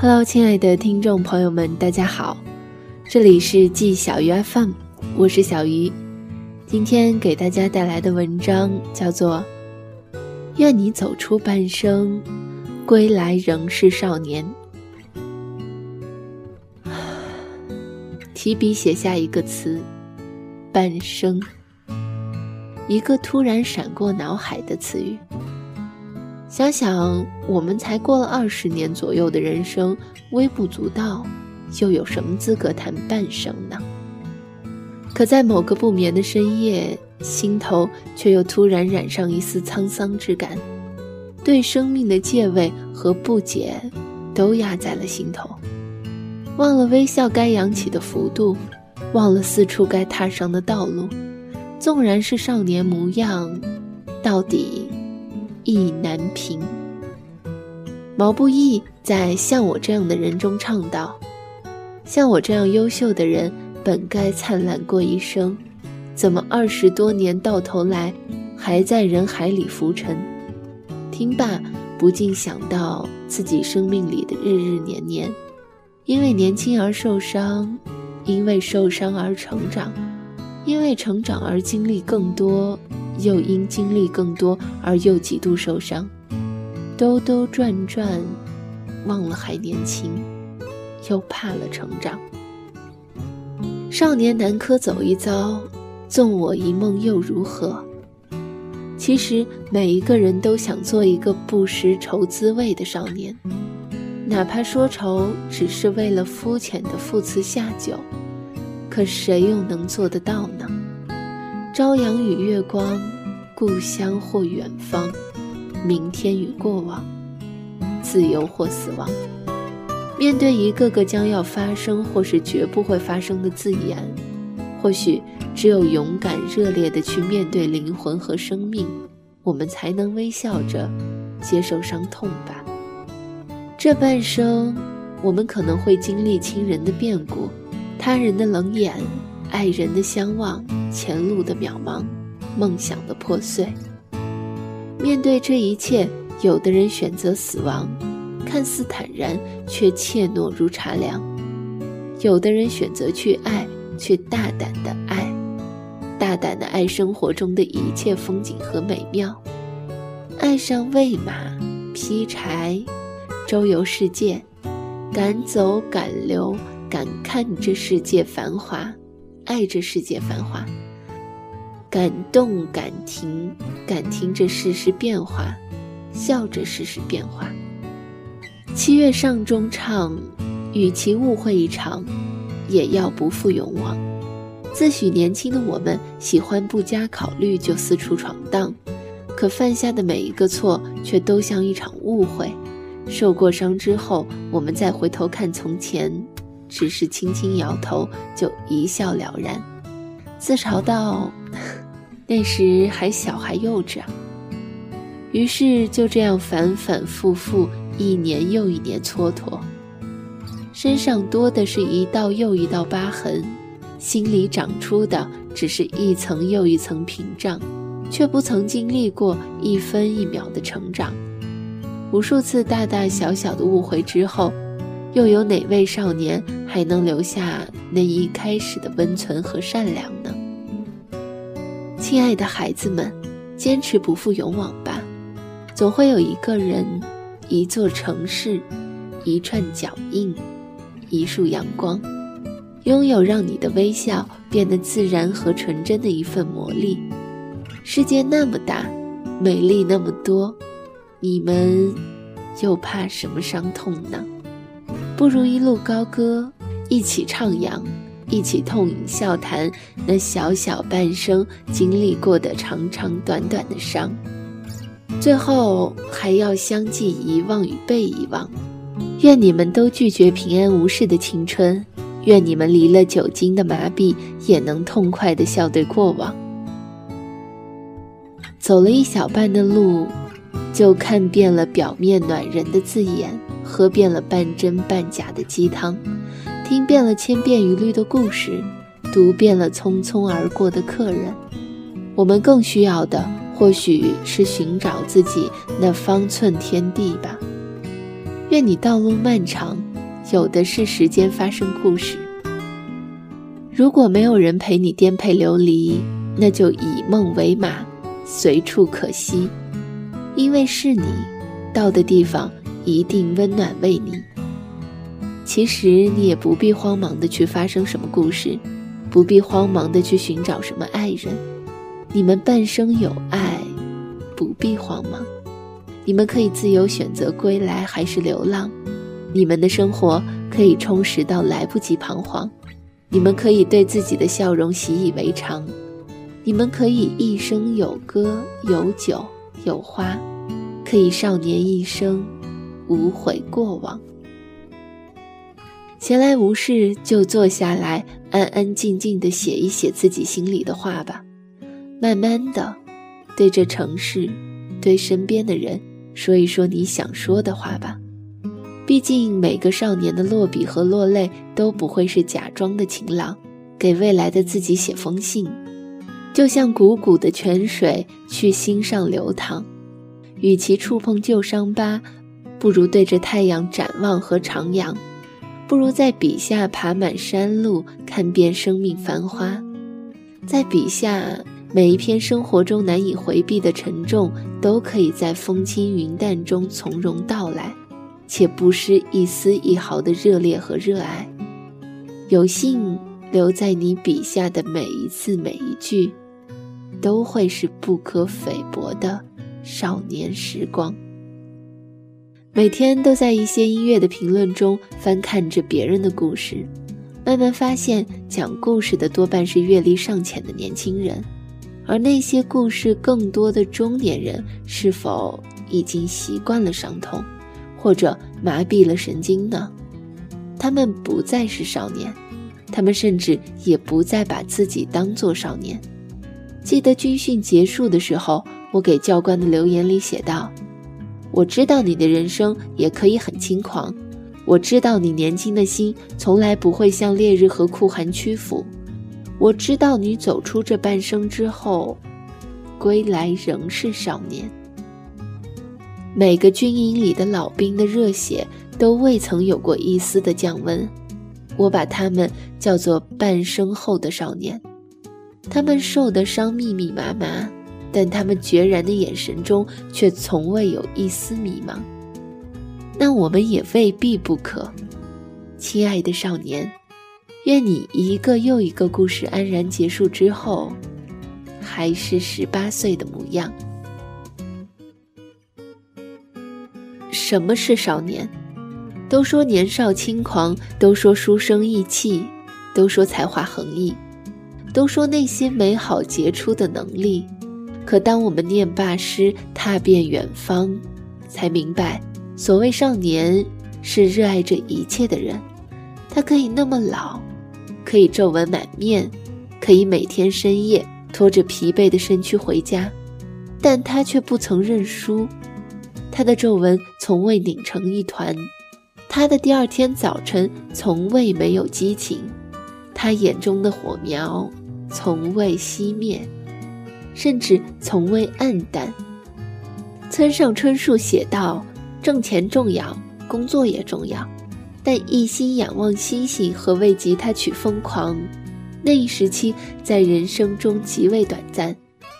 Hello，亲爱的听众朋友们，大家好，这里是季小鱼 FM，我是小鱼。今天给大家带来的文章叫做《愿你走出半生，归来仍是少年》。提笔写下一个词：半生，一个突然闪过脑海的词语。想想，我们才过了二十年左右的人生，微不足道，又有什么资格谈半生呢？可在某个不眠的深夜，心头却又突然染上一丝沧桑之感，对生命的戒畏和不解，都压在了心头。忘了微笑该扬起的幅度，忘了四处该踏上的道路，纵然是少年模样，到底。意难平。毛不易在《像我这样的人》中唱道：“像我这样优秀的人，本该灿烂过一生，怎么二十多年到头来，还在人海里浮沉？”听罢，不禁想到自己生命里的日日年年，因为年轻而受伤，因为受伤而成长，因为成长而经历更多。又因经历更多而又几度受伤，兜兜转转，忘了还年轻，又怕了成长。少年难可走一遭，纵我一梦又如何？其实每一个人都想做一个不识愁滋味的少年，哪怕说愁只是为了肤浅的赋词下酒，可谁又能做得到呢？朝阳与月光，故乡或远方，明天与过往，自由或死亡。面对一个个将要发生或是绝不会发生的字眼，或许只有勇敢热烈地去面对灵魂和生命，我们才能微笑着接受伤痛吧。这半生，我们可能会经历亲人的变故，他人的冷眼。爱人的相望，前路的渺茫，梦想的破碎。面对这一切，有的人选择死亡，看似坦然，却怯懦如茶凉；有的人选择去爱，却大胆的爱，大胆的爱生活中的一切风景和美妙，爱上喂马、劈柴、周游世界，敢走敢留，敢看这世界繁华。爱这世界繁华，感动感停，感听这世事变化，笑着世事变化。七月上中唱，与其误会一场，也要不负勇往。自诩年轻的我们，喜欢不加考虑就四处闯荡，可犯下的每一个错，却都像一场误会。受过伤之后，我们再回头看从前。只是轻轻摇头，就一笑了然，自嘲道：“ 那时还小，还幼稚。”于是就这样反反复复，一年又一年蹉跎，身上多的是一道又一道疤痕，心里长出的只是一层又一层屏障，却不曾经历过一分一秒的成长。无数次大大小小的误会之后。又有哪位少年还能留下那一开始的温存和善良呢？亲爱的孩子们，坚持不负勇往吧，总会有一个人、一座城市、一串脚印、一束阳光，拥有让你的微笑变得自然和纯真的一份魔力。世界那么大，美丽那么多，你们又怕什么伤痛呢？不如一路高歌，一起徜徉，一起痛饮笑谈那小小半生经历过的长长短短的伤，最后还要相继遗忘与被遗忘。愿你们都拒绝平安无事的青春，愿你们离了酒精的麻痹，也能痛快地笑对过往。走了一小半的路，就看遍了表面暖人的字眼。喝遍了半真半假的鸡汤，听遍了千篇一律的故事，读遍了匆匆而过的客人，我们更需要的或许是寻找自己那方寸天地吧。愿你道路漫长，有的是时间发生故事。如果没有人陪你颠沛流离，那就以梦为马，随处可栖，因为是你，到的地方一定温暖为你。其实你也不必慌忙的去发生什么故事，不必慌忙的去寻找什么爱人。你们半生有爱，不必慌忙。你们可以自由选择归来还是流浪。你们的生活可以充实到来不及彷徨。你们可以对自己的笑容习以为常。你们可以一生有歌有酒有花，可以少年一生，无悔过往。闲来无事，就坐下来，安安静静地写一写自己心里的话吧。慢慢的，对这城市，对身边的人，说一说你想说的话吧。毕竟每个少年的落笔和落泪，都不会是假装的晴朗。给未来的自己写封信，就像汩汩的泉水去心上流淌。与其触碰旧伤疤，不如对着太阳展望和徜徉。不如在笔下爬满山路，看遍生命繁花。在笔下，每一篇生活中难以回避的沉重，都可以在风轻云淡中从容到来，且不失一丝一毫的热烈和热爱。有幸留在你笔下的每一字每一句，都会是不可菲薄的少年时光。每天都在一些音乐的评论中翻看着别人的故事，慢慢发现讲故事的多半是阅历尚浅的年轻人，而那些故事更多的中年人是否已经习惯了伤痛，或者麻痹了神经呢？他们不再是少年，他们甚至也不再把自己当作少年。记得军训结束的时候，我给教官的留言里写道。我知道你的人生也可以很轻狂，我知道你年轻的心从来不会向烈日和酷寒屈服，我知道你走出这半生之后，归来仍是少年。每个军营里的老兵的热血都未曾有过一丝的降温，我把他们叫做半生后的少年，他们受的伤密密麻麻。但他们决然的眼神中却从未有一丝迷茫。那我们也未必不可，亲爱的少年，愿你一个又一个故事安然结束之后，还是十八岁的模样。什么是少年？都说年少轻狂，都说书生意气，都说才华横溢，都说那些美好杰出的能力。可当我们念罢诗，踏遍远方，才明白，所谓少年，是热爱这一切的人。他可以那么老，可以皱纹满面，可以每天深夜拖着疲惫的身躯回家，但他却不曾认输。他的皱纹从未拧成一团，他的第二天早晨从未没有激情，他眼中的火苗从未熄灭。甚至从未暗淡。村上春树写道：“挣钱重要，工作也重要，但一心仰望星星和为吉他曲疯狂，那一时期在人生中极为短暂，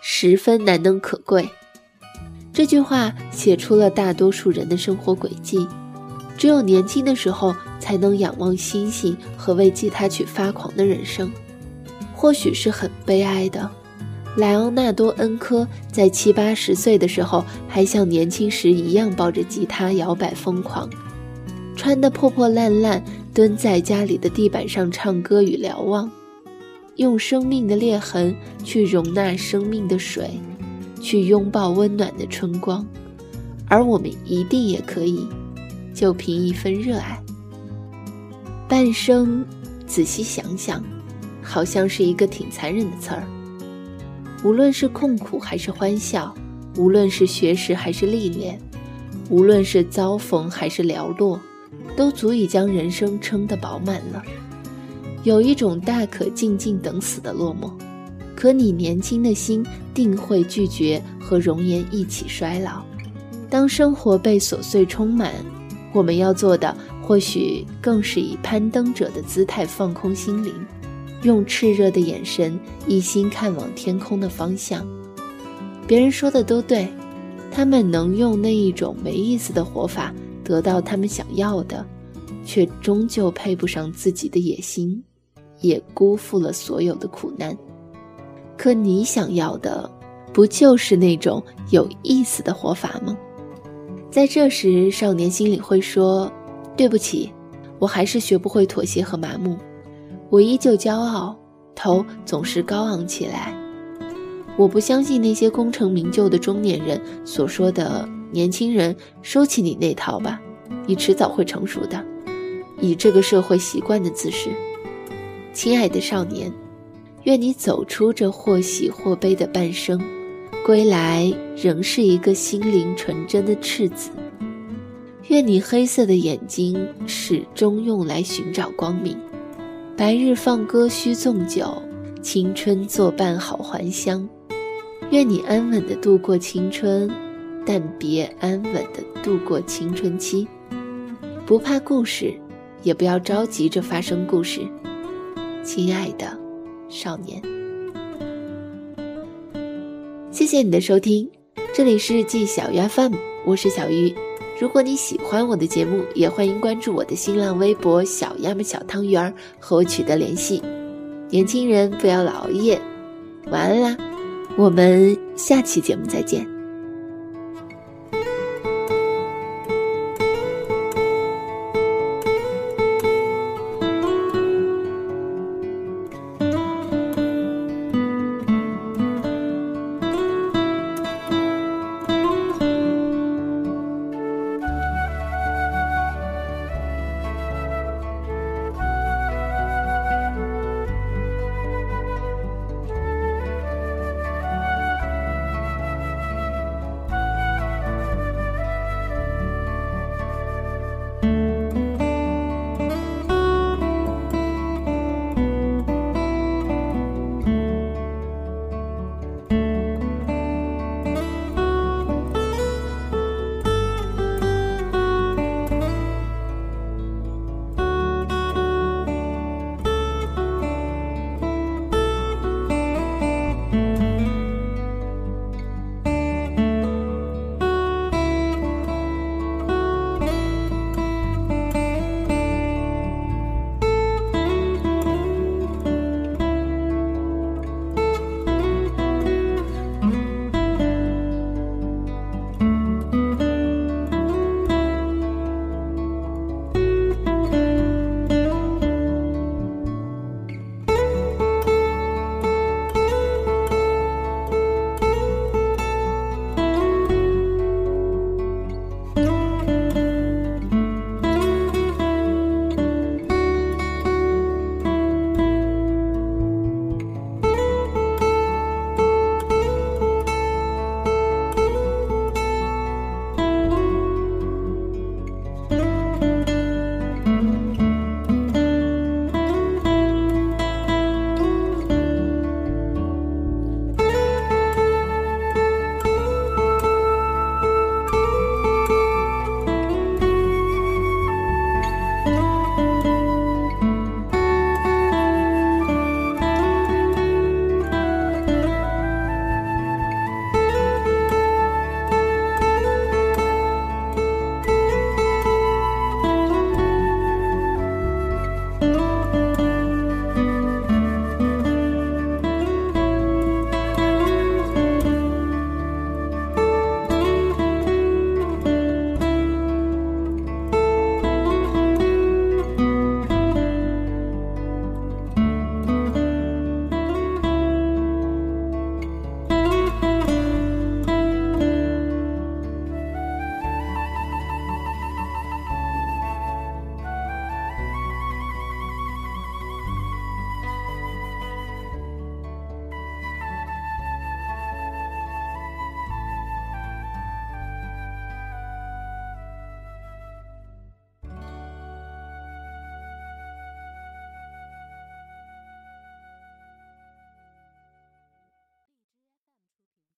十分难能可贵。”这句话写出了大多数人的生活轨迹。只有年轻的时候，才能仰望星星和为吉他曲发狂的人生，或许是很悲哀的。莱昂纳多·恩科在七八十岁的时候，还像年轻时一样抱着吉他摇摆疯狂，穿得破破烂烂，蹲在家里的地板上唱歌与瞭望，用生命的裂痕去容纳生命的水，去拥抱温暖的春光。而我们一定也可以，就凭一份热爱。半生，仔细想想，好像是一个挺残忍的词儿。无论是痛苦还是欢笑，无论是学识还是历练，无论是遭逢还是寥落，都足以将人生撑得饱满了。有一种大可静静等死的落寞，可你年轻的心定会拒绝和容颜一起衰老。当生活被琐碎充满，我们要做的或许更是以攀登者的姿态放空心灵，用炽热的眼神一心看往天空的方向。别人说的都对，他们能用那一种没意思的活法得到他们想要的，却终究配不上自己的野心，也辜负了所有的苦难。可你想要的，不就是那种有意思的活法吗？在这时，少年心里会说。对不起，我还是学不会妥协和麻木，我依旧骄傲，头总是高昂起来。我不相信那些功成名就的中年人所说的“年轻人，收起你那套吧，你迟早会成熟的”，以这个社会习惯的姿势。亲爱的少年，愿你走出这或喜或悲的半生，归来仍是一个心灵纯真的赤子。愿你黑色的眼睛始终用来寻找光明，白日放歌须纵酒，青春作伴好还乡。愿你安稳的度过青春，但别安稳的度过青春期。不怕故事，也不要着急着发生故事，亲爱的少年。谢谢你的收听，这里是季小鱼 FM，我是小鱼。如果你喜欢我的节目，也欢迎关注我的新浪微博“小鸭们小汤圆儿”和我取得联系。年轻人不要老熬夜，晚安啦！我们下期节目再见。